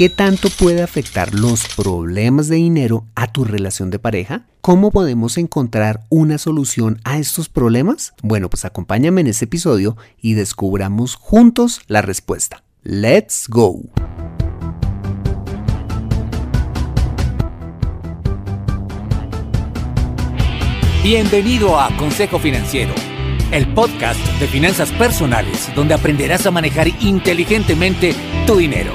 ¿Qué tanto puede afectar los problemas de dinero a tu relación de pareja? ¿Cómo podemos encontrar una solución a estos problemas? Bueno, pues acompáñame en este episodio y descubramos juntos la respuesta. ¡Let's go! Bienvenido a Consejo Financiero, el podcast de finanzas personales donde aprenderás a manejar inteligentemente tu dinero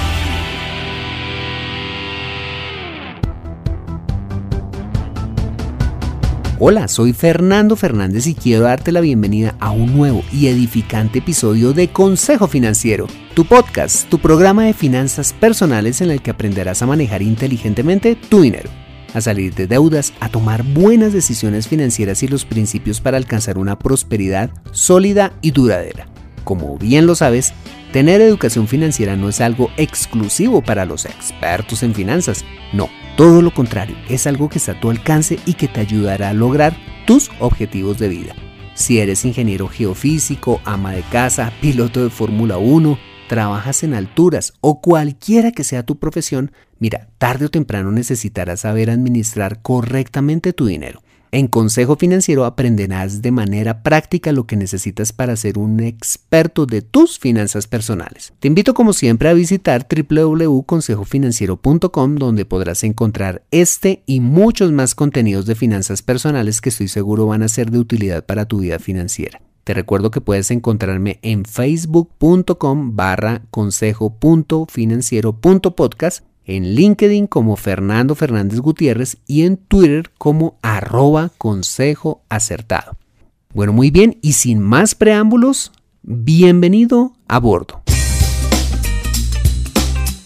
Hola, soy Fernando Fernández y quiero darte la bienvenida a un nuevo y edificante episodio de Consejo Financiero, tu podcast, tu programa de finanzas personales en el que aprenderás a manejar inteligentemente tu dinero, a salir de deudas, a tomar buenas decisiones financieras y los principios para alcanzar una prosperidad sólida y duradera. Como bien lo sabes, tener educación financiera no es algo exclusivo para los expertos en finanzas, no todo lo contrario, es algo que está a tu alcance y que te ayudará a lograr tus objetivos de vida. Si eres ingeniero geofísico, ama de casa, piloto de Fórmula 1, trabajas en alturas o cualquiera que sea tu profesión, mira, tarde o temprano necesitarás saber administrar correctamente tu dinero. En Consejo Financiero aprenderás de manera práctica lo que necesitas para ser un experto de tus finanzas personales. Te invito como siempre a visitar www.consejofinanciero.com donde podrás encontrar este y muchos más contenidos de finanzas personales que estoy seguro van a ser de utilidad para tu vida financiera. Te recuerdo que puedes encontrarme en facebook.com barra consejo.financiero.podcast en LinkedIn como Fernando Fernández Gutiérrez y en Twitter como arroba consejo acertado. Bueno, muy bien, y sin más preámbulos, bienvenido a bordo.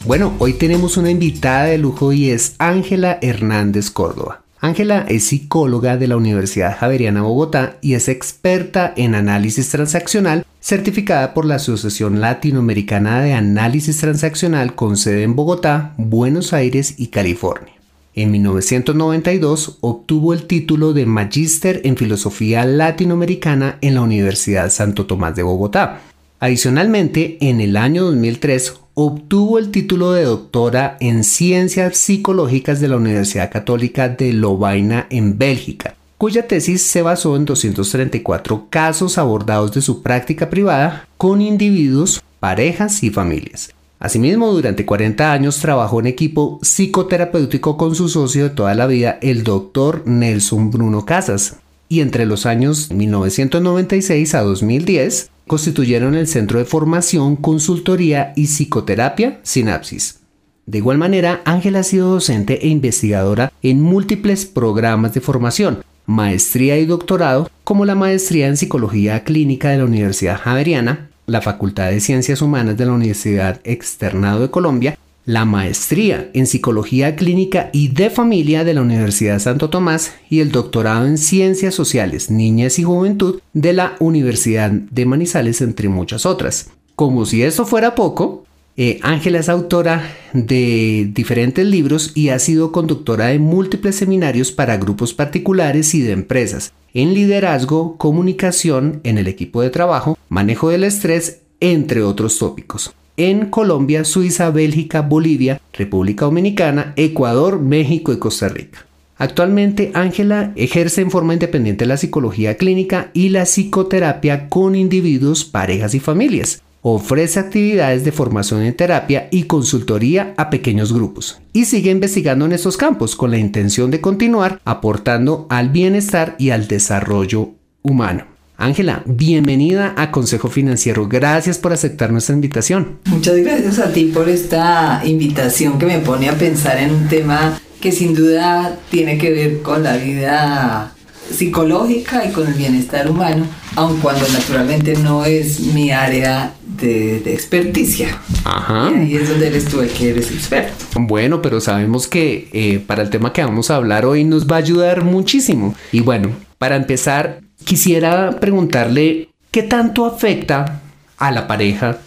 Bueno, hoy tenemos una invitada de lujo y es Ángela Hernández Córdoba. Ángela es psicóloga de la Universidad Javeriana Bogotá y es experta en análisis transaccional, certificada por la Asociación Latinoamericana de Análisis Transaccional con sede en Bogotá, Buenos Aires y California. En 1992 obtuvo el título de Magíster en Filosofía Latinoamericana en la Universidad Santo Tomás de Bogotá. Adicionalmente, en el año 2003 obtuvo el título de doctora en Ciencias Psicológicas de la Universidad Católica de Lovaina en Bélgica, cuya tesis se basó en 234 casos abordados de su práctica privada con individuos, parejas y familias. Asimismo, durante 40 años trabajó en equipo psicoterapéutico con su socio de toda la vida, el doctor Nelson Bruno Casas, y entre los años 1996 a 2010 constituyeron el Centro de Formación, Consultoría y Psicoterapia Sinapsis. De igual manera, Ángela ha sido docente e investigadora en múltiples programas de formación, maestría y doctorado, como la maestría en Psicología Clínica de la Universidad Javeriana, la Facultad de Ciencias Humanas de la Universidad Externado de Colombia la maestría en Psicología Clínica y de Familia de la Universidad Santo Tomás y el doctorado en Ciencias Sociales, Niñas y Juventud de la Universidad de Manizales, entre muchas otras. Como si eso fuera poco, eh, Ángela es autora de diferentes libros y ha sido conductora de múltiples seminarios para grupos particulares y de empresas en liderazgo, comunicación en el equipo de trabajo, manejo del estrés, entre otros tópicos en Colombia, Suiza, Bélgica, Bolivia, República Dominicana, Ecuador, México y Costa Rica. Actualmente, Ángela ejerce en forma independiente la psicología clínica y la psicoterapia con individuos, parejas y familias. Ofrece actividades de formación en terapia y consultoría a pequeños grupos. Y sigue investigando en estos campos con la intención de continuar aportando al bienestar y al desarrollo humano. Ángela, bienvenida a Consejo Financiero. Gracias por aceptar nuestra invitación. Muchas gracias a ti por esta invitación que me pone a pensar en un tema que sin duda tiene que ver con la vida psicológica y con el bienestar humano, aun cuando naturalmente no es mi área de, experticia. Ajá. Y es donde eres tú el que eres experto. Bueno, pero sabemos que eh, para el tema que vamos a hablar hoy nos va a ayudar muchísimo. Y bueno, para empezar, Quisiera preguntarle qué tanto afecta a la pareja,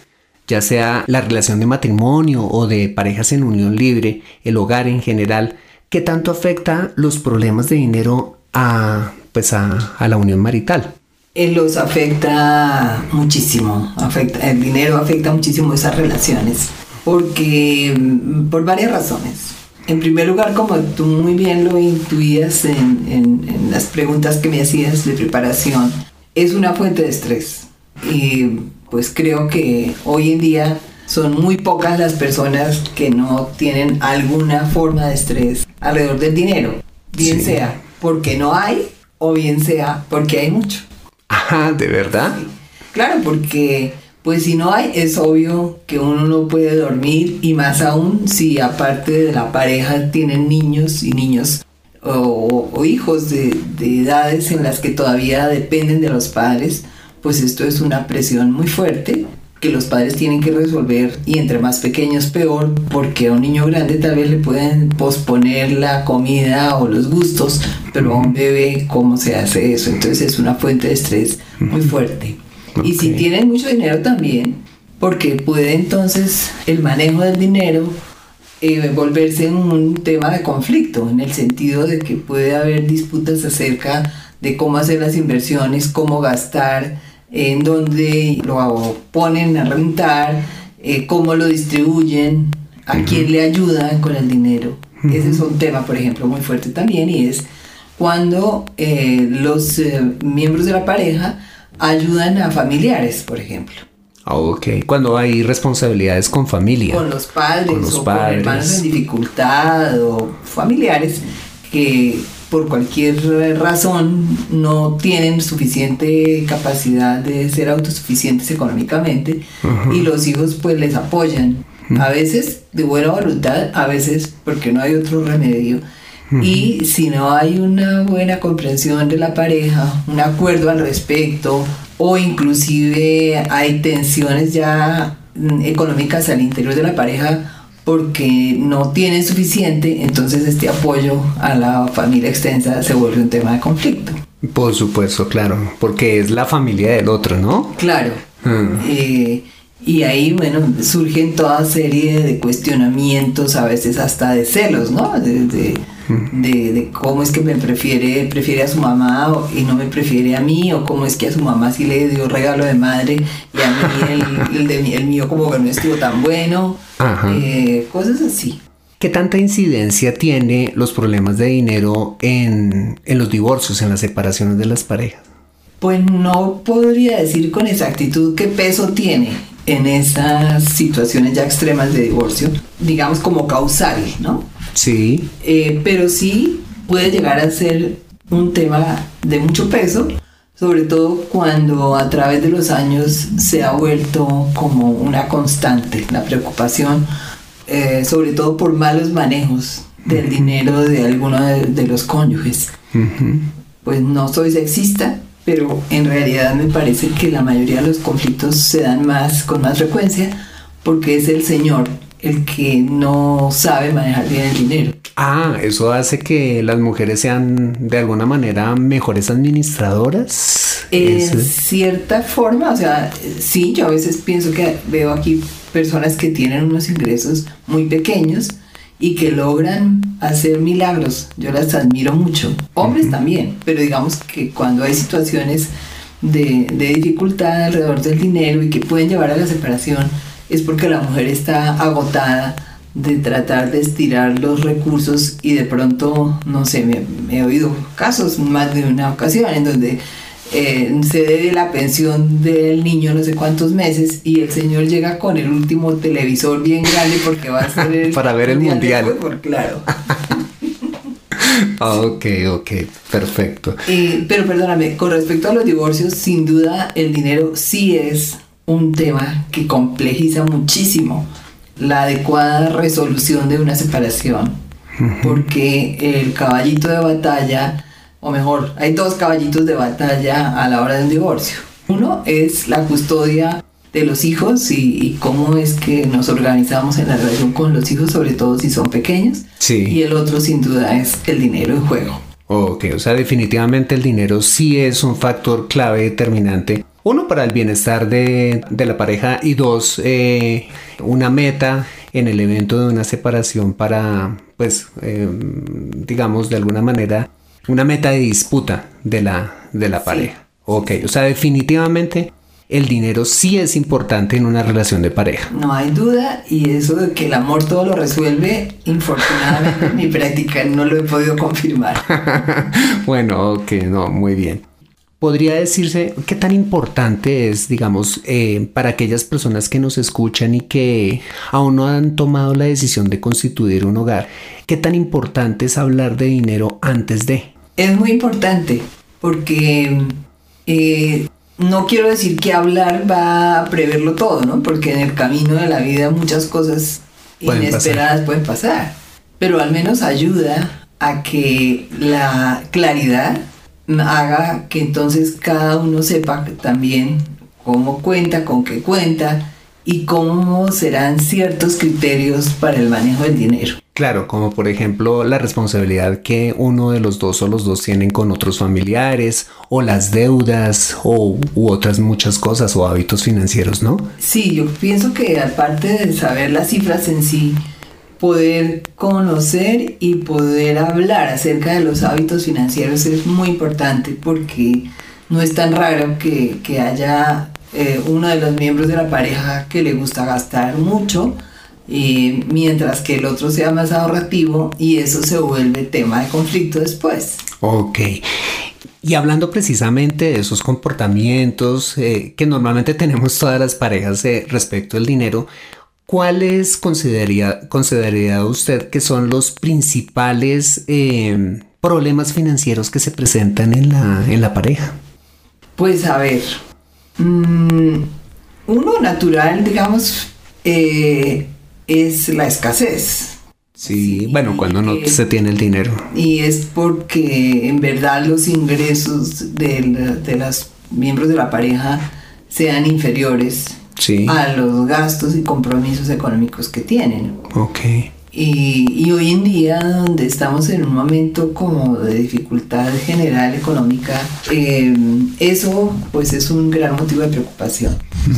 ya sea la relación de matrimonio o de parejas en unión libre, el hogar en general, qué tanto afecta los problemas de dinero a, pues a, la unión marital. Eh, los afecta muchísimo, afecta, el dinero afecta muchísimo esas relaciones, porque mm, por varias razones. En primer lugar, como tú muy bien lo intuías en, en, las preguntas que me hacías de preparación, es una fuente de estrés. Y pues creo que hoy en día son muy pocas las personas que no tienen alguna forma de estrés alrededor del dinero, bien sea porque no hay o bien sea porque hay mucho. Ajá, ¿de verdad? Claro, porque pues si no hay, es obvio que uno no puede dormir y más aún si aparte de la pareja tienen niños y niños o, hijos de, de, edades en las que todavía dependen de los padres, pues esto es una presión muy fuerte que los padres tienen que resolver y entre más pequeños peor porque a un niño grande tal vez le pueden posponer la comida o los gustos, pero a un bebé cómo se hace eso, entonces es una fuente de estrés muy fuerte. Y si tienen mucho dinero también, porque puede entonces el manejo del dinero eh, volverse un tema de conflicto, en el sentido de que puede haber disputas acerca de cómo hacer las inversiones, cómo gastar, en dónde lo ponen a rentar, eh, cómo lo distribuyen, a quién le ayudan con el dinero. Ese es un tema, por ejemplo, muy fuerte también y es cuando eh, los miembros de la pareja ayudan a familiares, por ejemplo. Ah, ok, cuando hay responsabilidades con familia. Con los padres, con los o padres. con hermanos en dificultad o familiares que por cualquier razón no tienen suficiente capacidad de ser autosuficientes económicamente y los hijos pues les apoyan. A veces de buena voluntad, a veces porque no hay otro remedio y si no hay una buena comprensión de la pareja, un acuerdo al respecto, o inclusive hay tensiones ya mm, económicas al interior de la pareja porque no tienen suficiente, entonces este apoyo a la familia extensa se vuelve un tema de conflicto. Por supuesto, claro, porque es la familia del otro, ¿no? Claro. Mm. Eh, y ahí, bueno, surgen toda serie de cuestionamientos, a veces hasta de celos, ¿no? de, de, cómo es que me prefiere, prefiere a su mamá y no me prefiere a mí, o cómo es que a su mamá sí le dio regalo de madre y a mí el, de, el mío como que no estuvo tan bueno, eh, cosas así. ¿Qué tanta incidencia tiene los problemas de dinero en, en los divorcios, en las separaciones de las parejas? Pues no podría decir con exactitud qué peso tiene en esas situaciones ya extremas de divorcio, digamos como causal, ¿no? Sí. Eh, pero sí puede llegar a ser un tema de mucho peso, sobre todo cuando a través de los años se ha vuelto como una constante la preocupación, eh, sobre todo por malos manejos del dinero de alguno de, los cónyuges. Pues no soy sexista, pero en realidad me parece que la mayoría de los conflictos se dan más con más frecuencia porque es el señor el que no sabe manejar bien el dinero. Ah, eso hace que las mujeres sean de alguna manera mejores administradoras. En cierta forma, o sea, sí, yo a veces pienso que veo aquí personas que tienen unos ingresos muy pequeños y que logran hacer milagros. Yo las admiro mucho. Hombres también, pero digamos que cuando hay situaciones de, de dificultad alrededor del dinero y que pueden llevar a la separación, es porque la mujer está agotada de tratar de estirar los recursos y de pronto, no sé, me, he oído casos más de una ocasión en donde eh, se debe la pensión del niño no sé cuántos meses y el señor llega con el último televisor bien grande porque va a ser el para ver el mundial. claro. ok, ok, perfecto. Eh, pero perdóname, con respecto a los divorcios, sin duda el dinero sí es un tema que complejiza muchísimo la adecuada resolución de una separación, porque el caballito de batalla, o mejor, hay dos caballitos de batalla a la hora de un divorcio. Uno es la custodia de los hijos y, cómo es que nos organizamos en la relación con los hijos, sobre todo si son pequeños. Y el otro sin duda es el dinero en juego. Ok, o sea, definitivamente el dinero sí es un factor clave determinante. Uno, para el bienestar de, la pareja y dos, eh, una meta en el evento de una separación para, pues, em, digamos, de alguna manera, una meta de disputa de la, de la pareja. Ok, o sea, definitivamente el dinero sí es importante en una relación de pareja. No hay duda y eso de que el amor todo lo resuelve, infortunadamente en mi práctica no lo he podido confirmar. bueno, ok, no, muy bien. Podría decirse qué tan importante es, digamos, eh, para aquellas personas que nos escuchan y que aún no han tomado la decisión de constituir un hogar, qué tan importante es hablar de dinero antes de. Es muy importante porque eh, no quiero decir que hablar va a preverlo todo, ¿no? Porque en el camino de la vida muchas cosas inesperadas pueden pasar. Pero al menos ayuda a que la claridad haga que entonces cada uno sepa también cómo cuenta, con qué cuenta y cómo serán ciertos criterios para el manejo del dinero. Claro, como por ejemplo la responsabilidad que uno de los dos o los dos tienen con otros familiares, o las deudas, o u otras muchas cosas, o hábitos financieros, ¿no? Sí, yo pienso que aparte de saber las cifras en sí, poder conocer y poder hablar acerca de los hábitos financieros es muy importante porque no es tan raro que, haya eh, uno de los miembros de la pareja que le gusta gastar mucho mientras que el otro sea más ahorrativo y eso se vuelve tema de conflicto después. Ok. Y hablando precisamente de esos comportamientos eh, que normalmente tenemos todas las parejas eh, respecto al dinero, ¿cuáles consideraría, consideraría usted que son los principales eh, problemas financieros que se presentan en la, en la pareja? Pues a ver, mm, uno natural, digamos, es la escasez. Sí, bueno, cuando no se tiene el dinero. Y es porque en verdad los ingresos de, de los miembros de la pareja sean inferiores a los gastos y compromisos económicos que tienen. Ok. Y, hoy en día, donde estamos en un momento como de dificultad general económica, eh, eso pues es un gran motivo de preocupación.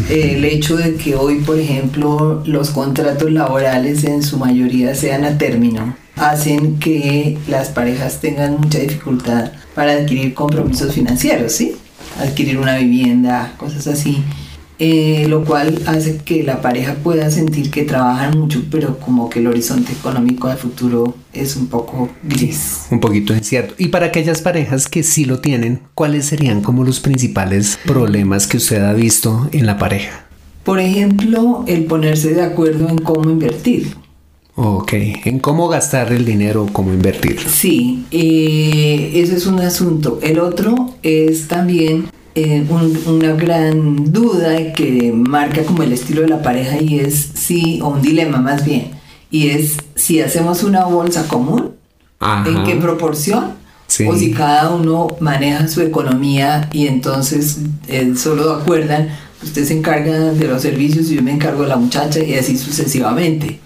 El hecho de que hoy, por ejemplo, los contratos laborales en su mayoría sean a término, hacen que las parejas tengan mucha dificultad para adquirir compromisos financieros, ¿sí? Adquirir una vivienda, cosas así. Eh, lo cual hace que la pareja pueda sentir que trabajan mucho, pero como que el horizonte económico de futuro es un poco gris. Un poquito incierto. Y para aquellas parejas que sí lo tienen, ¿cuáles serían como los principales problemas que usted ha visto en la pareja? Por ejemplo, el ponerse de acuerdo en cómo invertir. Ok, en cómo gastar el dinero, cómo invertir. Sí, eh, ese es un asunto. El otro es también eh, una gran duda que marca como el estilo de la pareja y es si, o un dilema más bien, y es si hacemos una bolsa común, en qué proporción, o si cada uno maneja su economía y entonces eh, solo acuerdan, usted se encarga de los servicios y yo me encargo de la muchacha y así sucesivamente.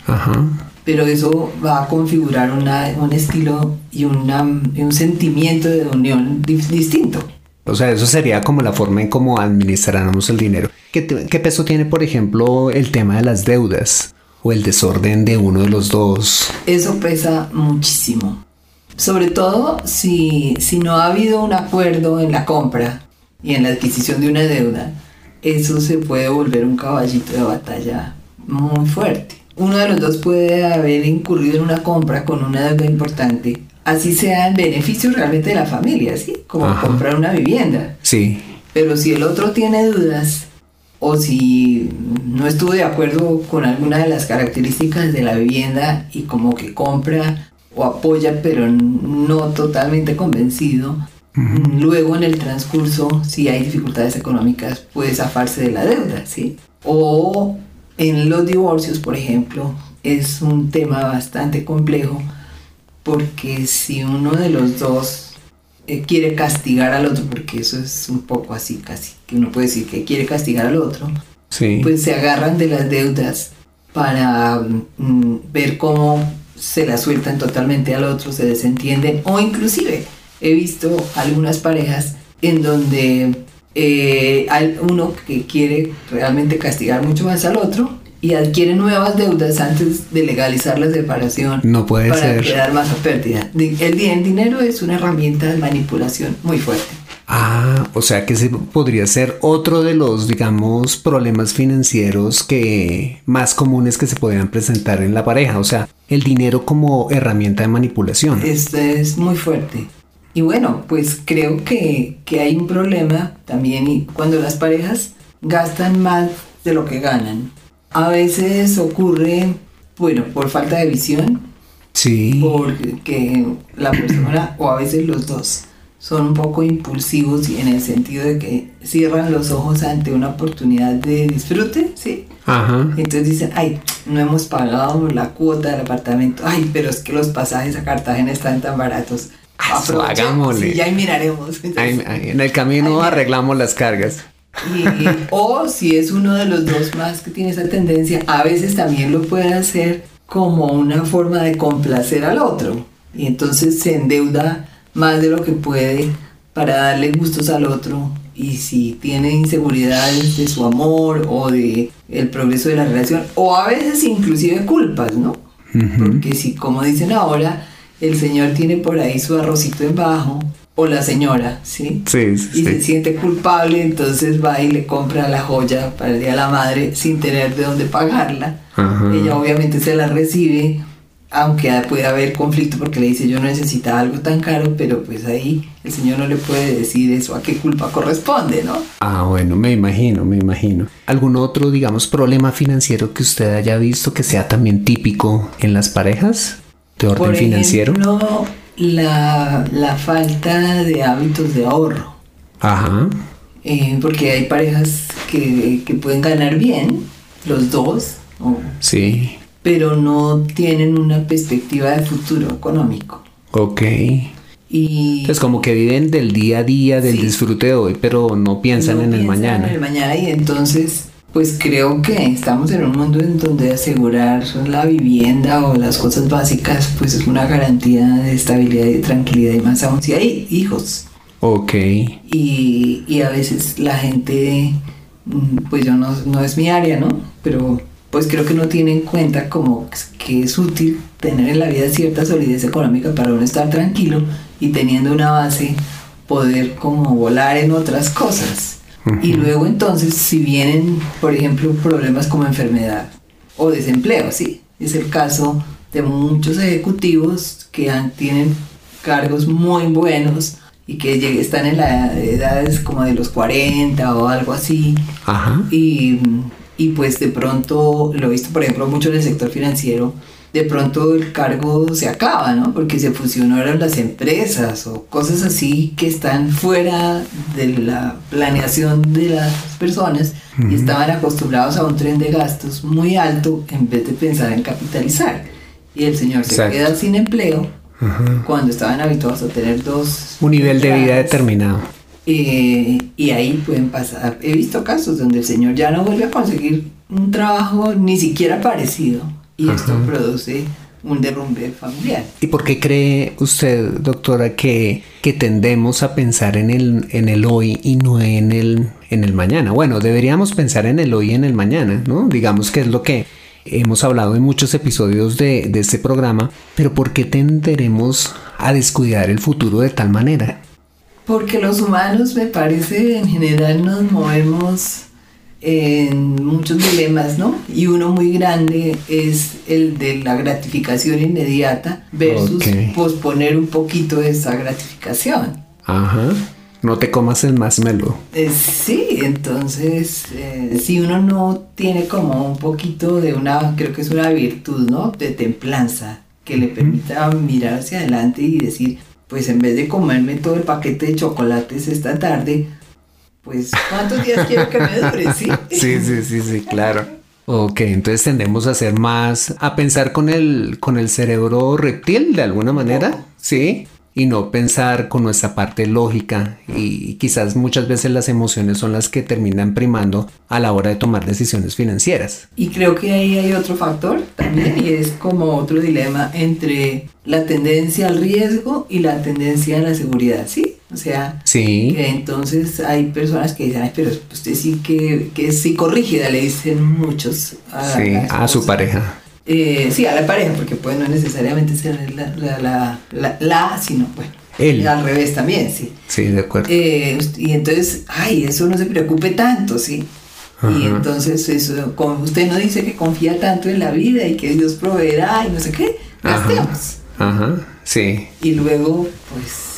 Pero eso va a configurar un estilo y, un sentimiento de unión distinto. O sea, eso sería como la forma en cómo administramos el dinero. ¿Qué, peso tiene, por ejemplo, el tema de las deudas o el desorden de uno de los dos? Eso pesa muchísimo. Sobre todo si, si no ha habido un acuerdo en la compra y en la adquisición de una deuda, eso se puede volver un caballito de batalla muy fuerte. Uno de los dos puede haber incurrido en una compra con una deuda importante así sea en beneficio realmente de la familia, ¿sí? Como comprar una vivienda. Sí. Pero si el otro tiene dudas o si no estuvo de acuerdo con alguna de las características de la vivienda y como que compra o apoya pero no totalmente convencido, luego en el transcurso, si hay dificultades económicas, puede zafarse de la deuda, ¿sí? O en los divorcios, por ejemplo, es un tema bastante complejo porque si uno de los dos eh, quiere castigar al otro, porque eso es un poco así casi, que uno puede decir que quiere castigar al otro, pues se agarran de las deudas para mm, ver cómo se la sueltan totalmente al otro, se desentienden o inclusive he visto algunas parejas en donde eh, hay uno que quiere realmente castigar mucho más al otro y adquiere nuevas deudas antes de legalizar la separación. No puede para ser. quedar más a pérdida. Di- El, di- el dinero es una herramienta de manipulación muy fuerte. Ah, o sea que ese podría ser otro de los, digamos, problemas financieros que más comunes que se podrían presentar en la pareja. O sea, el dinero como herramienta de manipulación. Esto es muy fuerte. Y bueno, pues creo que, que hay un problema también cuando las parejas gastan más de lo que ganan. A veces ocurre, bueno, por falta de visión, Sí. porque la persona, o a veces los dos, son un poco impulsivos y en el sentido de que cierran los ojos ante una oportunidad de disfrute, ¿sí? Ajá. Entonces dicen, ay, no hemos pagado la cuota del apartamento, ay, pero es que los pasajes a Cartagena están tan baratos. Hagámosle. y ya ahí miraremos. Ahí- ahí en el camino arreglamos las cargas. Y- o si es uno de los dos más que tiene esa tendencia, a veces también lo puede hacer como una forma de complacer al otro. Y entonces se endeuda más de lo que puede para darle gustos al otro. Y si tiene inseguridades de su amor o de el progreso de la relación, o a veces inclusive culpas, ¿no? Porque si, como dicen ahora, el señor tiene por ahí su arrocito en bajo, o la señora, ¿sí? Sí, sí, y se siente culpable, entonces va y le compra la joya para el Día de la Madre sin tener de dónde pagarla. Ajá. Ella obviamente se la recibe, aunque puede haber conflicto porque le dice yo no necesitaba algo tan caro, pero pues ahí el señor no le puede decir eso a qué culpa corresponde, ¿no? Ah, bueno, me imagino, me imagino. ¿Algún otro, digamos, problema financiero que usted haya visto que sea también típico en las parejas de orden Por financiero? ejemplo, la, la falta de hábitos de ahorro. Ajá. Eh, porque hay parejas que, que pueden ganar bien, los dos, Sí. pero no tienen una perspectiva de futuro económico. Ok. Y Es como que viven del día a día, del Sí. disfrute de hoy, pero no piensan no en el piensan mañana. en el mañana y entonces, pues creo que estamos en un mundo en donde asegurar la vivienda o las cosas básicas, pues es una garantía de estabilidad y tranquilidad y más aún si hay hijos. Ok. Y, y a veces la gente, mm, pues yo no, no es mi área, ¿no? Pero pues creo que no tiene en cuenta como que es útil tener en la vida cierta solidez económica para uno estar tranquilo y teniendo una base poder como volar en otras cosas. Y luego entonces si vienen, por ejemplo, problemas como enfermedad o desempleo, sí, es el caso de muchos ejecutivos que han- tienen cargos muy buenos y que lleg- están en las edades como de los 40 o algo así Ajá. y, y pues de pronto, lo he visto por ejemplo mucho en el sector financiero, de pronto el cargo se acaba, ¿no? Porque se fusionaron las empresas o cosas así que están fuera de la planeación de las personas y estaban acostumbrados a un tren de gastos muy alto en vez de pensar en capitalizar. Y el señor se queda sin empleo cuando estaban habituados a tener dos... Un nivel de vida determinado. Eh, y ahí pueden pasar. He visto casos donde el señor ya no vuelve a conseguir un trabajo ni siquiera parecido. Y esto produce un derrumbe familiar. ¿Y por qué cree usted, doctora, que, que tendemos a pensar en el, en el hoy y no en el, en el mañana? Bueno, deberíamos pensar en el hoy y en el mañana, ¿no? Digamos que es lo que hemos hablado en muchos episodios de, de este programa, pero ¿por qué tenderemos a descuidar el futuro de tal manera? Porque los humanos, me parece, en general nos movemos en muchos dilemas, ¿no? Y uno muy grande es el de la gratificación inmediata versus posponer un poquito esa gratificación. Ajá. No te comas el más melo. Eh, sí, entonces, eh, si uno no tiene como un poquito de una, creo que es una virtud, ¿no? De templanza, que le permita mirar hacia adelante y decir, pues en vez de comerme todo el paquete de chocolates esta tarde, pues ¿cuántos días quiero que me dure? Sí, Sí, sí, sí, sí, claro. Ok, entonces tendemos a hacer más, a pensar con el, con el cerebro reptil de alguna manera, ¿sí? y no pensar con nuestra parte lógica y quizás muchas veces las emociones son las que terminan primando a la hora de tomar decisiones financieras. Y creo que ahí hay otro factor también y es como otro dilema entre la tendencia al riesgo y la tendencia a la seguridad, ¿sí? O sea, sí. que entonces hay personas que dicen, Ay, pero usted sí que, que es psicorrígida, le dicen muchos a, sí, a su pareja. Eh, sí, a la pareja, porque puede no necesariamente ser la, la, la, la sino bueno. Él. Al revés también, sí. Sí, de acuerdo. Eh, y entonces, ay, eso no se preocupe tanto, sí. Y entonces eso, como usted no dice que confía tanto en la vida y que Dios proveerá y no sé qué, gastemos. Ajá, sí. Y luego, pues,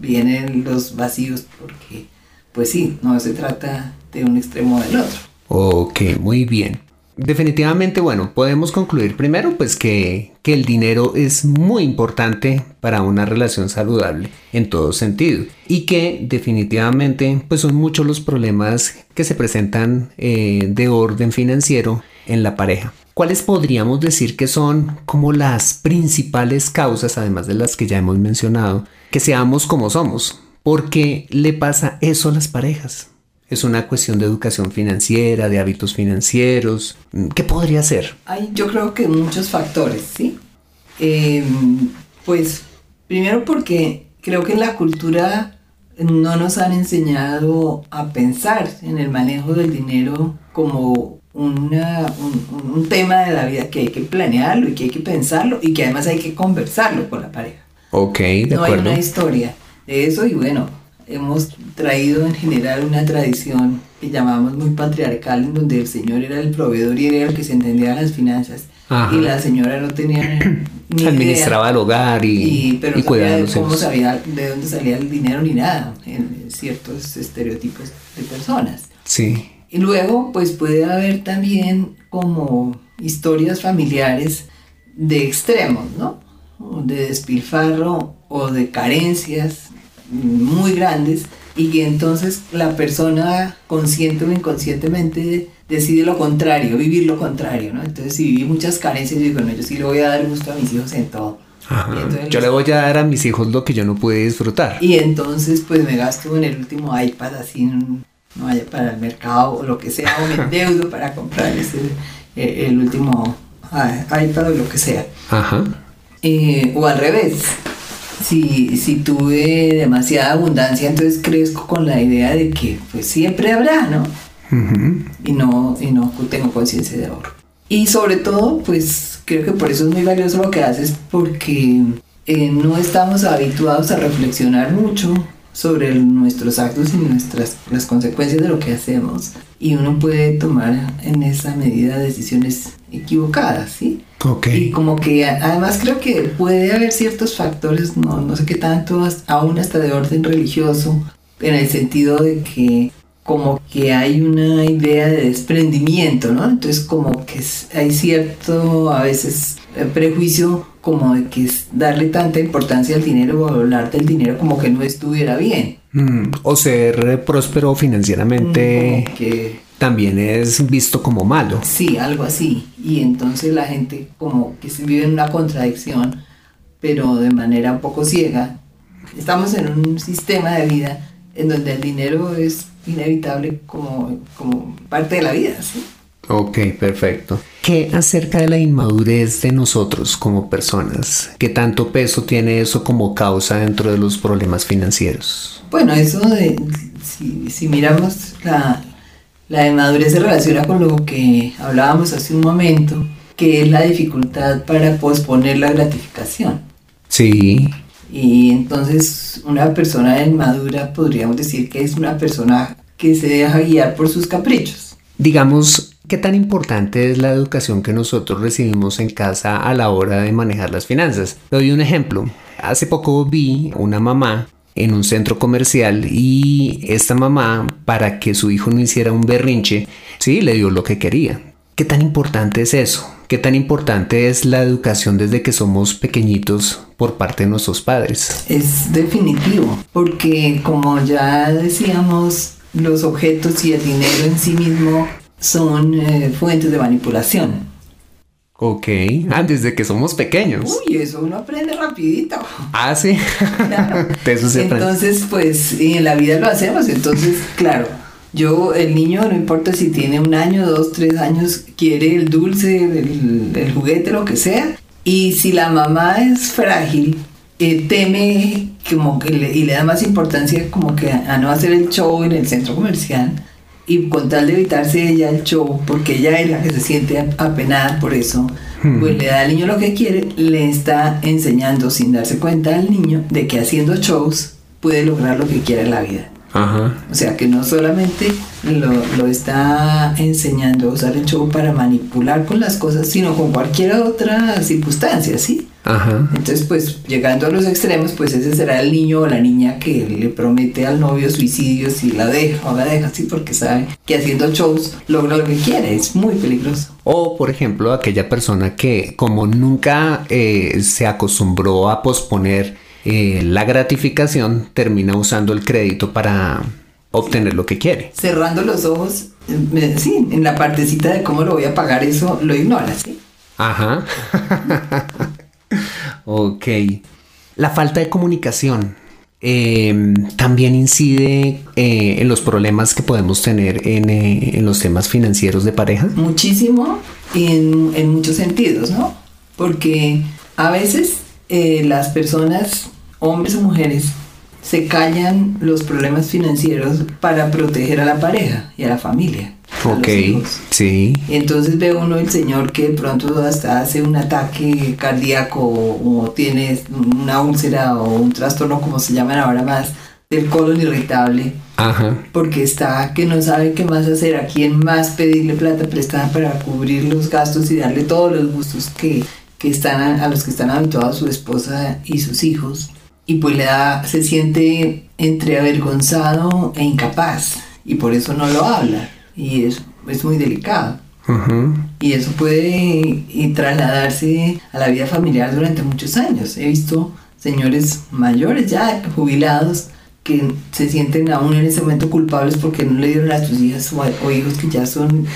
vienen los vacíos porque, pues sí, no se trata de un extremo del otro. Ok, muy bien. Definitivamente, bueno, podemos concluir primero pues que, que, el dinero es muy importante para una relación saludable en todo sentido y que definitivamente pues son muchos los problemas que se presentan eh, de orden financiero en la pareja. ¿Cuáles podríamos decir que son como las principales causas, además de las que ya hemos mencionado, que seamos como somos? ¿Por qué le pasa eso a las parejas? ¿Es una cuestión de educación financiera, de hábitos financieros? ¿Qué podría ser? Hay, yo creo que muchos factores, ¿sí? Em, pues primero porque creo que en la cultura no nos han enseñado a pensar en el manejo del dinero como una, un, un, tema de la vida que hay que planearlo y que hay que pensarlo y que además hay que conversarlo con la pareja. Ok, de no hay una historia de eso y bueno, hemos traído en general una tradición que llamamos muy patriarcal, en donde el señor era el proveedor y era el que se entendía las finanzas. Y la señora no tenía ni Administraba el hogar y, y, pero no sabía cómo sabía de dónde salía el dinero ni nada, en ciertos estereotipos de personas. Sí. Y luego, pues puede haber también como historias familiares de extremos, ¿no? De despilfarro o de carencias muy grandes y que entonces la persona consciente o inconscientemente decide lo contrario, vivir lo contrario, ¿no? Entonces si viví muchas carencias, yo digo, no, yo sí le voy a dar gusto a mis hijos en todo. yo le voy a dar a mis hijos lo que yo no pude disfrutar. Y entonces pues me gasto en el último iPad así, no vaya para el mercado o lo que sea, o me endeudo para comprar ese, eh, el último ah, iPad o lo que sea. Ajá. Eh, o al revés, si, si tuve demasiada abundancia, entonces crezco con la idea de que pues siempre habrá, ¿no? y no, y no tengo conciencia de ahorro. Y sobre todo, pues creo que por eso es muy valioso lo que haces, porque eh, no estamos habituados a reflexionar mucho sobre nuestros actos y nuestras las consecuencias de lo que hacemos y uno puede tomar en esa medida decisiones equivocadas, ¿sí? Okay. Y como que además creo que puede haber ciertos factores, no, no sé qué tanto, aún hasta de orden religioso, en el sentido de que como que hay una idea de desprendimiento, ¿no? Entonces como que hay cierto a veces eh, prejuicio como de que darle tanta importancia al dinero o hablar del dinero como que no estuviera bien. Mm, o ser próspero financieramente. Mm, que también es visto como malo. Sí, algo así. Y entonces la gente como que se vive en una contradicción, pero de manera un poco ciega. Estamos en un sistema de vida en donde el dinero es inevitable como, como parte de la vida, ¿sí? Ok, perfecto. ¿Qué acerca de la inmadurez de nosotros como personas? ¿Qué tanto peso tiene eso como causa dentro de los problemas financieros? Bueno, eso de, si, si miramos la, la inmadurez se relaciona con lo que hablábamos hace un momento, que es la dificultad para posponer la gratificación. Sí. Y entonces una persona inmadura podríamos decir que es una persona que se deja guiar por sus caprichos. Digamos, ¿qué tan importante es la educación que nosotros recibimos en casa a la hora de manejar las finanzas? Le doy un ejemplo. Hace poco vi una mamá en un centro comercial y esta mamá, para que su hijo no hiciera un berrinche, sí, le dio lo que quería. ¿Qué tan importante es eso? ¿Qué tan importante es la educación desde que somos pequeñitos por parte de nuestros padres? Es definitivo, porque como ya decíamos, los objetos y el dinero en sí mismo son eh, fuentes de manipulación. Ok, ah, desde que somos pequeños. Uy, eso uno aprende rapidito. Ah, sí. Claro. De eso se aprende. Entonces, pues, y en la vida lo hacemos. Entonces, claro, yo, el niño, no importa si tiene un año, dos, tres años, quiere el dulce, el, el juguete, lo que sea. Y si la mamá es frágil, eh, teme como que le- y le da más importancia como que a, a no hacer el show en el centro comercial y con tal de evitarse ella el show porque ella es la que se siente apenada por eso pues le da al niño lo que quiere le está enseñando sin darse cuenta al niño de que haciendo shows puede lograr lo que quiera en la vida Ajá. o sea que no solamente lo, lo está enseñando a usar el show para manipular con las cosas sino con cualquier otra circunstancia ¿sí? Ajá. Entonces, pues llegando a los extremos, pues ese será el niño o la niña que le promete al novio suicidio si la deja o la deja, sí, porque sabe que haciendo shows logra lo que quiere. Es muy peligroso. O, por ejemplo, aquella persona que como nunca eh, se acostumbró a posponer eh, la gratificación, termina usando el crédito para obtener lo que quiere. Cerrando los ojos, me- sí, en la partecita de cómo lo voy a pagar, eso lo ignora, ¿sí? Ajá. ok. La falta de comunicación eh, también incide eh, en los problemas que podemos tener en, eh, en los temas financieros de pareja. Muchísimo en, en muchos sentidos, ¿no? Porque a veces eh, las personas, hombres o mujeres, se callan los problemas financieros para proteger a la pareja y a la familia. Ok. Sí. Y entonces ve uno el señor que de pronto hasta hace un ataque cardíaco o, o tiene una úlcera o un trastorno, como se llaman ahora más, del colon irritable, Ajá. porque está que no sabe qué más hacer, a quién más pedirle plata prestada para cubrir los gastos y darle todos los gustos que, que están a, a los que están habituados su esposa y sus hijos. Y pues le da, se siente entre avergonzado e incapaz y por eso no lo habla. Y es, es muy delicado. Ujú. Y eso puede eh, trasladarse a la vida familiar durante muchos años. He visto señores mayores ya, jubilados, que se sienten aún en ese momento culpables porque no le dieron a sus hijas o, hijos que ya son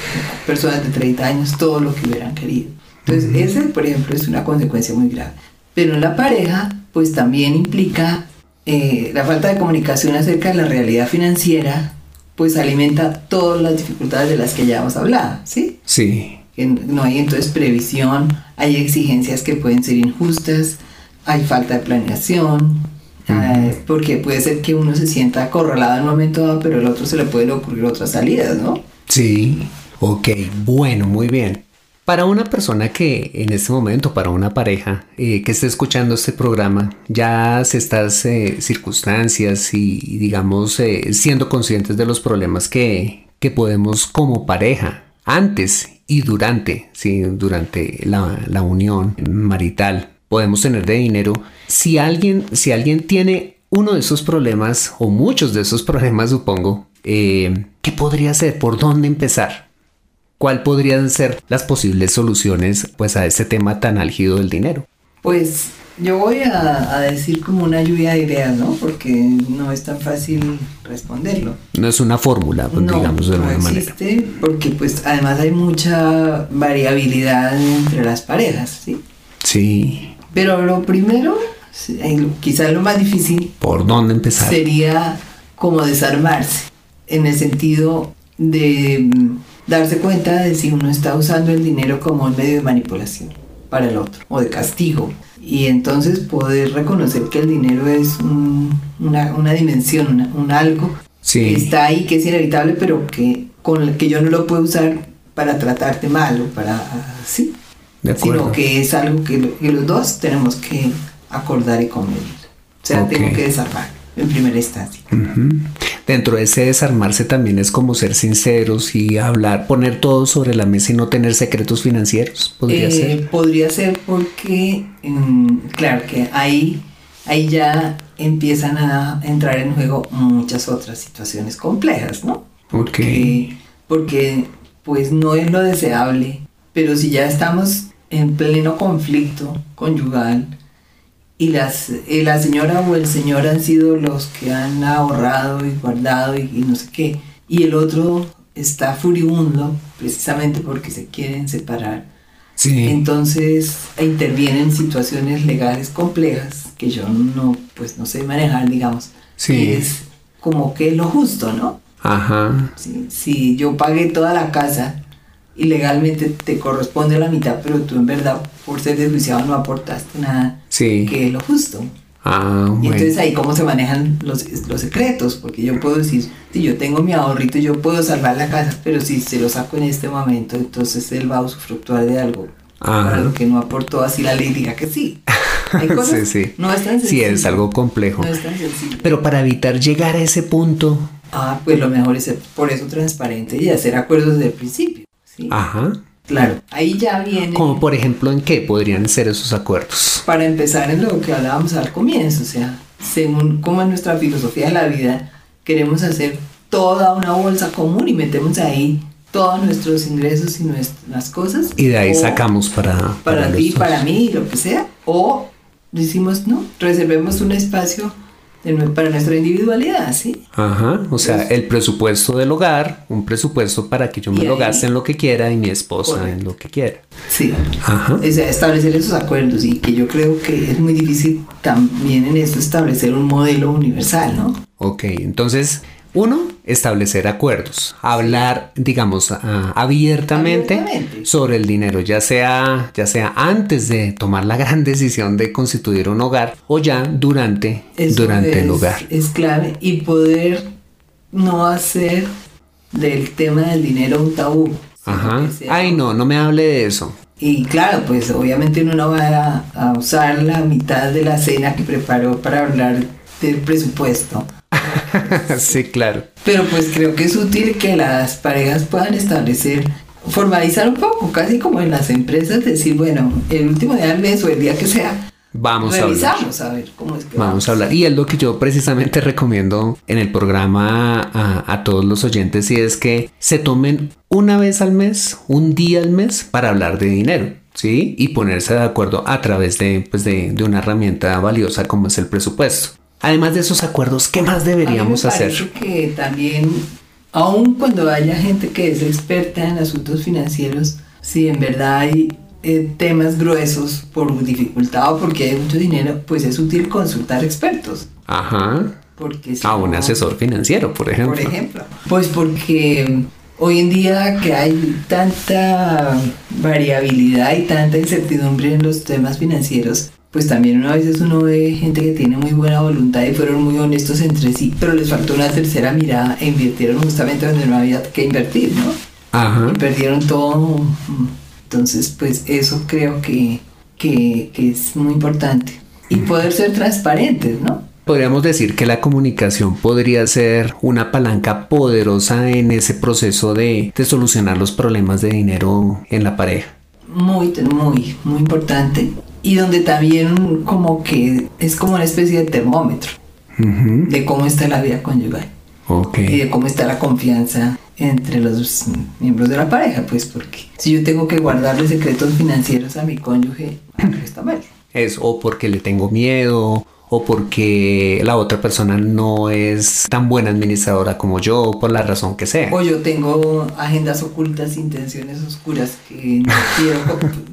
personas de 30 años todo lo que hubieran querido. Entonces, ese, por ejemplo, es una consecuencia muy grave. Pero en la pareja, pues también implica eh, la falta de comunicación acerca de la realidad financiera, pues alimenta todas las dificultades de las que ya hemos hablado, ¿sí? Sí. no hay entonces previsión, hay exigencias que pueden ser injustas, hay falta de planeación, eh, porque puede ser que uno se sienta acorralado en un momento dado, pero al otro se le pueden ocurrir otras salidas, ¿no? Sí. Ok. Bueno, muy bien. Para una persona que en este momento, para una pareja eh, que esté escuchando este programa, ya se estas eh, circunstancias y digamos eh, siendo conscientes de los problemas que, que podemos como pareja antes y durante, sí, durante la, la unión marital podemos tener de dinero. Si alguien, si alguien tiene uno de esos problemas o muchos de esos problemas, supongo, eh, ¿qué podría hacer? ¿Por dónde empezar? ¿Cuál podrían ser las posibles soluciones pues a este tema tan álgido del dinero? Pues yo voy a, a decir como una lluvia de ideas, ¿no? Porque no es tan fácil responderlo. No es una fórmula, pues, No, digamos de no alguna manera. existe porque pues además hay mucha variabilidad entre las parejas, ¿sí? Sí. Pero lo primero, quizás lo más difícil, ¿Por dónde empezar? sería como desarmarse, en el sentido de darse cuenta de si uno está usando el dinero como un medio de manipulación para el otro o de castigo. Y entonces poder reconocer que el dinero es un- una, una dimensión, una- un algo Sí. que está ahí, que es inevitable, pero que, con el que yo no lo puedo usar para tratarte mal o para... Sí, De acuerdo. sino que es algo que, lo- que los dos tenemos que acordar y convenir. O sea, tengo que desarmar en primera instancia. Ujú. Dentro de ese desarmarse también es como ser sinceros y hablar, poner todo sobre la mesa y no tener secretos financieros. Podría Eh, ser. Podría ser porque, mm, claro, que ahí, ahí ya empiezan a entrar en juego muchas otras situaciones complejas, ¿no? Porque, porque pues no es lo deseable, pero si ya estamos en pleno conflicto conyugal y las, eh, la señora o el señor han sido los que han ahorrado y guardado y, y no sé qué, y el otro está furibundo precisamente porque se quieren separar, Sí. Entonces intervienen situaciones legales complejas que yo no, pues no sé manejar, digamos. Sí. Es como que lo justo, ¿no? Ajá. Sí, Si yo pagué toda la casa y legalmente te corresponde la mitad, pero tú en verdad por ser desjuiciado no aportaste nada, Sí. que es lo justo. Ah, Y bueno. entonces ahí cómo se manejan los, los secretos, porque yo puedo decir, si yo tengo mi ahorrito, yo puedo salvar la casa, pero si se lo saco en este momento, entonces él va a usufructuar de algo Ajá. para lo que no aportó, así la ley diga que sí. Hay cosas, Sí, sí. No es tan Sí, sencillo. es algo complejo. No es tan sencillo. Pero para evitar llegar a ese punto, Ah, pues lo mejor es ser por eso transparente y hacer acuerdos desde el principio. ¿Sí? ajá. Claro, ahí ya viene. Como por ejemplo, ¿en qué podrían ser esos acuerdos? para empezar en lo que hablábamos al comienzo, o sea, según como en nuestra filosofía de la vida, queremos hacer toda una bolsa común y metemos ahí todos nuestros ingresos y nuestras cosas. Y de ahí sacamos para... Para, los ti, para mí, lo que sea. O decimos, no, reservemos un espacio para nuestra individualidad, ¿sí? Ajá, o sea, el presupuesto del hogar, un presupuesto para que yo me lo gaste en lo que quiera y mi esposa en lo que quiera. Sí. Ajá. O sea, establecer esos acuerdos y que yo creo que es muy difícil también en esto establecer un modelo universal, ¿no? Ok, entonces, uno, establecer acuerdos, hablar, digamos, ah, abiertamente, Abiertamente. sobre el dinero, ya sea, ya sea antes de tomar la gran decisión de constituir un hogar o ya durante, Eso durante el hogar. Es clave y poder no hacer del tema del dinero un tabú. Ajá. Ay, no, no me hable de eso. Y claro, pues obviamente uno no va a, a usar la mitad de la cena que preparó para hablar del presupuesto. sí, claro. Pero pues creo que es útil que las parejas puedan establecer, formalizar un poco, casi como en las empresas, decir, bueno, el último día del mes o el día que sea, Vamos a hablar. revisamos a, ver cómo es que Vamos a hablar. Y es lo que yo precisamente recomiendo en el programa a, a todos los oyentes y es que se tomen una vez al mes, un día al mes para hablar de dinero. ¿Sí? Y ponerse de acuerdo a través de, pues de, de una herramienta valiosa como es el presupuesto. Además de esos acuerdos, ¿qué más deberíamos A mí me hacer? que también, aun cuando haya gente que es experta en asuntos financieros, si en verdad hay eh, temas gruesos por dificultad o porque hay mucho dinero, pues es útil consultar expertos. Ajá. Porque si A un no- asesor financiero, por ejemplo. Por ejemplo. Pues porque hoy en día que hay tanta variabilidad y tanta incertidumbre en los temas financieros, pues también una veces uno ve gente que tiene muy buena voluntad y fueron muy honestos entre sí, pero les faltó una tercera mirada e invirtieron justamente donde no había que invertir, ¿no? Ajá. Y perdieron todo. Entonces, pues eso creo que, que, que es muy importante. Y poder ser transparentes, ¿no? Podríamos decir que la comunicación podría ser una palanca poderosa en ese proceso de, de solucionar los problemas de dinero en la pareja. muy, muy, muy importante. Y donde también como que es como una especie de termómetro de cómo está la vida conyugal Ok. y de cómo está la confianza entre los miembros de la pareja, pues porque si yo tengo que guardarle secretos financieros a mi cónyuge, está mal. Es o porque le tengo miedo o porque la otra persona no es tan buena administradora como yo, por la razón que sea. O yo tengo agendas ocultas, intenciones oscuras que no quiero,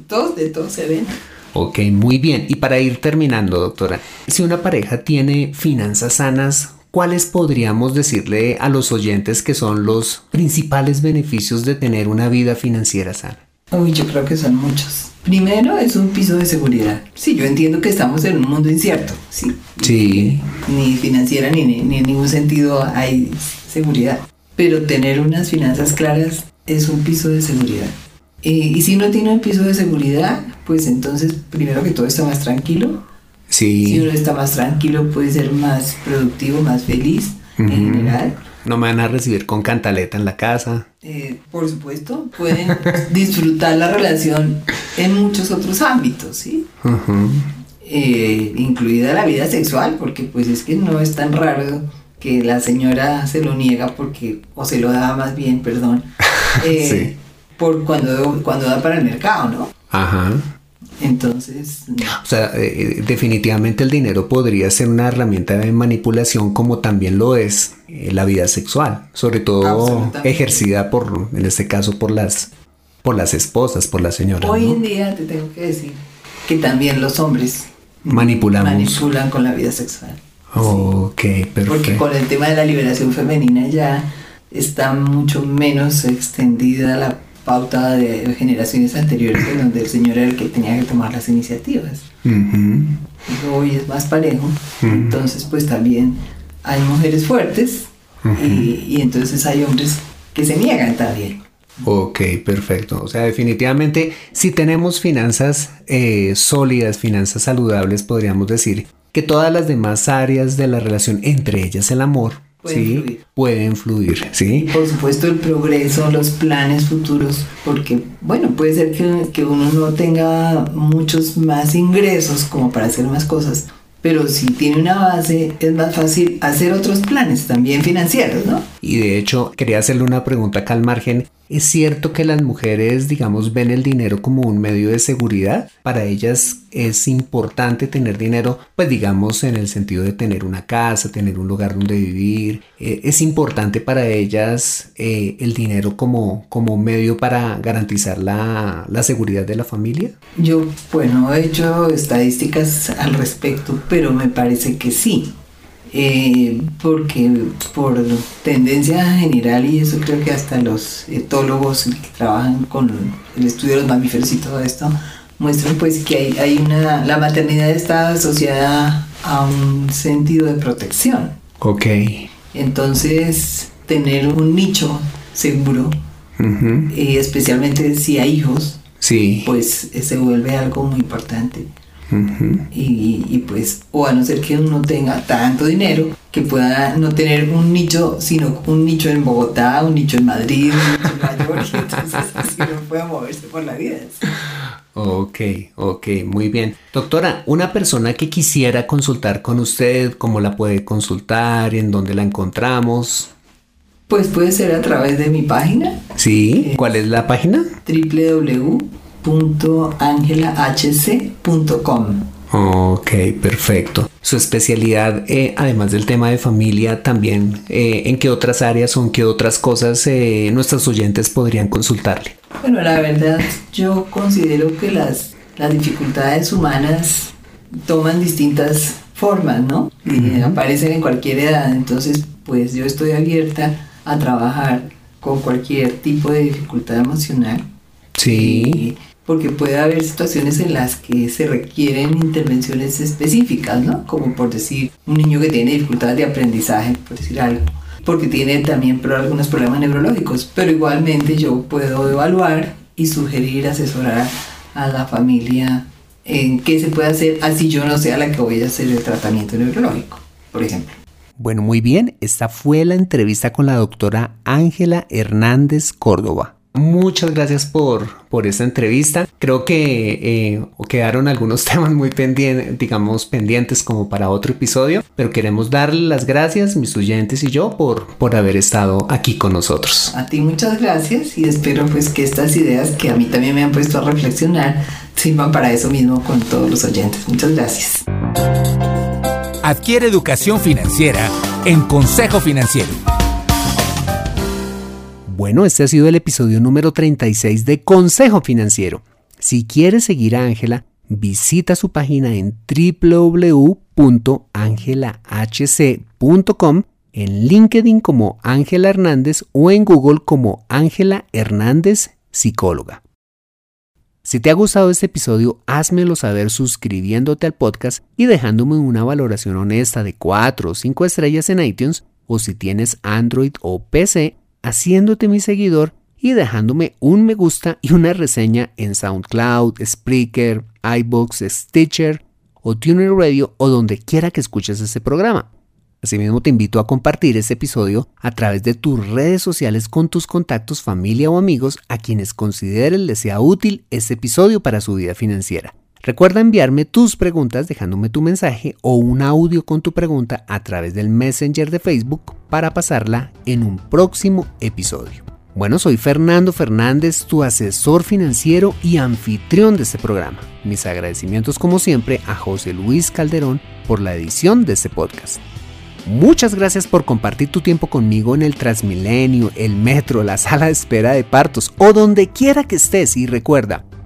todos de todos se ven. Ok, muy bien. Y para ir terminando, doctora, si una pareja tiene finanzas sanas, ¿cuáles podríamos decirle a los oyentes que son los principales beneficios de tener una vida financiera sana? Uy, yo creo que son muchos. Primero es un piso de seguridad. Sí, yo entiendo que estamos en un mundo incierto, sí. Sí. Ni financiera ni, ni, en ningún sentido hay seguridad. Pero tener unas finanzas claras es un piso de seguridad. Eh, y si no tiene un piso de seguridad, pues entonces primero que todo está más tranquilo. Si Sí. uno está más tranquilo puede ser más productivo, más feliz en general. No me van a recibir con cantaleta en la casa. Eh, por supuesto, pueden disfrutar la relación en muchos otros ámbitos, ¿sí? Eh, incluida la vida sexual, porque pues es que no es tan raro que la señora se lo niega porque, o se lo da más bien, perdón, eh, Sí. por cuando, cuando da para el mercado, ¿no? Ajá. Entonces, O sea, eh, definitivamente el dinero podría ser una herramienta de manipulación como también lo es eh, la vida sexual, sobre todo ejercida por, en este caso, por las por las esposas, por las señoras. Hoy ¿no? en día te tengo que decir que también los hombres Manipulamos. manipulan con la vida sexual. Ok, Porque perfecto. con el tema de la liberación femenina ya está mucho menos extendida la pauta de generaciones anteriores en donde el señor era el que tenía que tomar las iniciativas. Ujú. Hoy es más parejo, Ujú. entonces pues también hay mujeres fuertes y, y entonces hay hombres que se niegan también. Ok, perfecto. O sea, definitivamente, si tenemos finanzas eh, sólidas, finanzas saludables, podríamos decir que todas las demás áreas de la relación, entre ellas el amor, Pueden ¿sí? fluir. pueden fluir, ¿sí? Por supuesto el progreso, los planes futuros, porque bueno, puede ser que, que uno no tenga muchos más ingresos como para hacer más cosas, pero si tiene una base es más fácil hacer otros planes también financieros, ¿no? Y de hecho, quería hacerle una pregunta acá al margen. ¿Es cierto que las mujeres, digamos, ven el dinero como un medio de seguridad? Para ellas es importante tener dinero, pues digamos, en el sentido de tener una casa, tener un lugar donde vivir. Eh, ¿Es importante para ellas eh, el dinero como, como medio para garantizar la, la seguridad de la familia? Yo, bueno, he hecho estadísticas al respecto, pero me parece que sí. Eh, porque por tendencia general, y eso creo que hasta los etólogos que trabajan con el estudio de los mamíferos y todo esto, muestran pues que hay, hay una, la maternidad está asociada a un sentido de protección. Ok. Entonces, tener un nicho seguro, y especialmente si hay hijos, Sí. pues eh, se vuelve algo muy importante. Y, y, pues, o a no ser que uno tenga tanto dinero que pueda no tener un nicho, sino un nicho en Bogotá, un nicho en Madrid, un nicho en Nueva York, entonces así uno puede moverse por la vida. Ok, ok, muy bien. Doctora, una persona que quisiera consultar con usted, ¿cómo la puede consultar? ¿En dónde la encontramos? Pues puede ser a través de mi página Sí, ¿cuál es la página? www.angelahc.com. Ok, perfecto. Su especialidad, eh, además del tema de familia, también, eh, ¿en qué otras áreas o en qué otras cosas eh, nuestros oyentes podrían consultarle? Bueno, la verdad, yo considero que las, las dificultades humanas toman distintas formas, ¿no? Y aparecen en cualquier edad. Entonces, pues yo estoy abierta a trabajar con cualquier tipo de dificultad emocional. Sí, Y- porque puede haber situaciones en las que se requieren intervenciones específicas, ¿no? Como por decir, un niño que tiene dificultades de aprendizaje, por decir algo, porque tiene también algunos problemas neurológicos, pero igualmente yo puedo evaluar y sugerir, asesorar a la familia en qué se puede hacer, así yo no sea la que voy a hacer el tratamiento neurológico, por ejemplo. Bueno, muy bien. Esta fue la entrevista con la doctora Ángela Hernández Córdoba. Muchas gracias por, por esta entrevista. Creo que eh, quedaron algunos temas muy pendientes, digamos, pendientes como para otro episodio, pero queremos darle las gracias, mis oyentes y yo, por, por haber estado aquí con nosotros. A ti muchas gracias y espero pues que estas ideas que a mí también me han puesto a reflexionar sirvan para eso mismo con todos los oyentes. Muchas gracias. Adquiere educación financiera en Consejo Financiero. Bueno, este ha sido el episodio número 36 de Consejo Financiero. Si quieres seguir a Ángela, visita su página en www.angelahc.com, en LinkedIn como Ángela Hernández o en Google como Ángela Hernández Psicóloga. Si te ha gustado este episodio, házmelo saber suscribiéndote al podcast y dejándome una valoración honesta de 4 o 5 estrellas en iTunes o si tienes Android o PC, haciéndote mi seguidor y dejándome un me gusta y una reseña en SoundCloud, Spreaker, iBox, Stitcher o Tuner Radio o donde quiera que escuches este programa. Asimismo te invito a compartir este episodio a través de tus redes sociales con tus contactos, familia o amigos a quienes consideres les sea útil este episodio para su vida financiera. Recuerda enviarme tus preguntas dejándome tu mensaje o un audio con tu pregunta a través del Messenger de Facebook para pasarla en un próximo episodio. Bueno, soy Fernando Fernández, tu asesor financiero y anfitrión de este programa. Mis agradecimientos como siempre a José Luis Calderón por la edición de este podcast. Muchas gracias por compartir tu tiempo conmigo en el Transmilenio, el metro, la sala de espera de partos o donde quiera que estés y recuerda,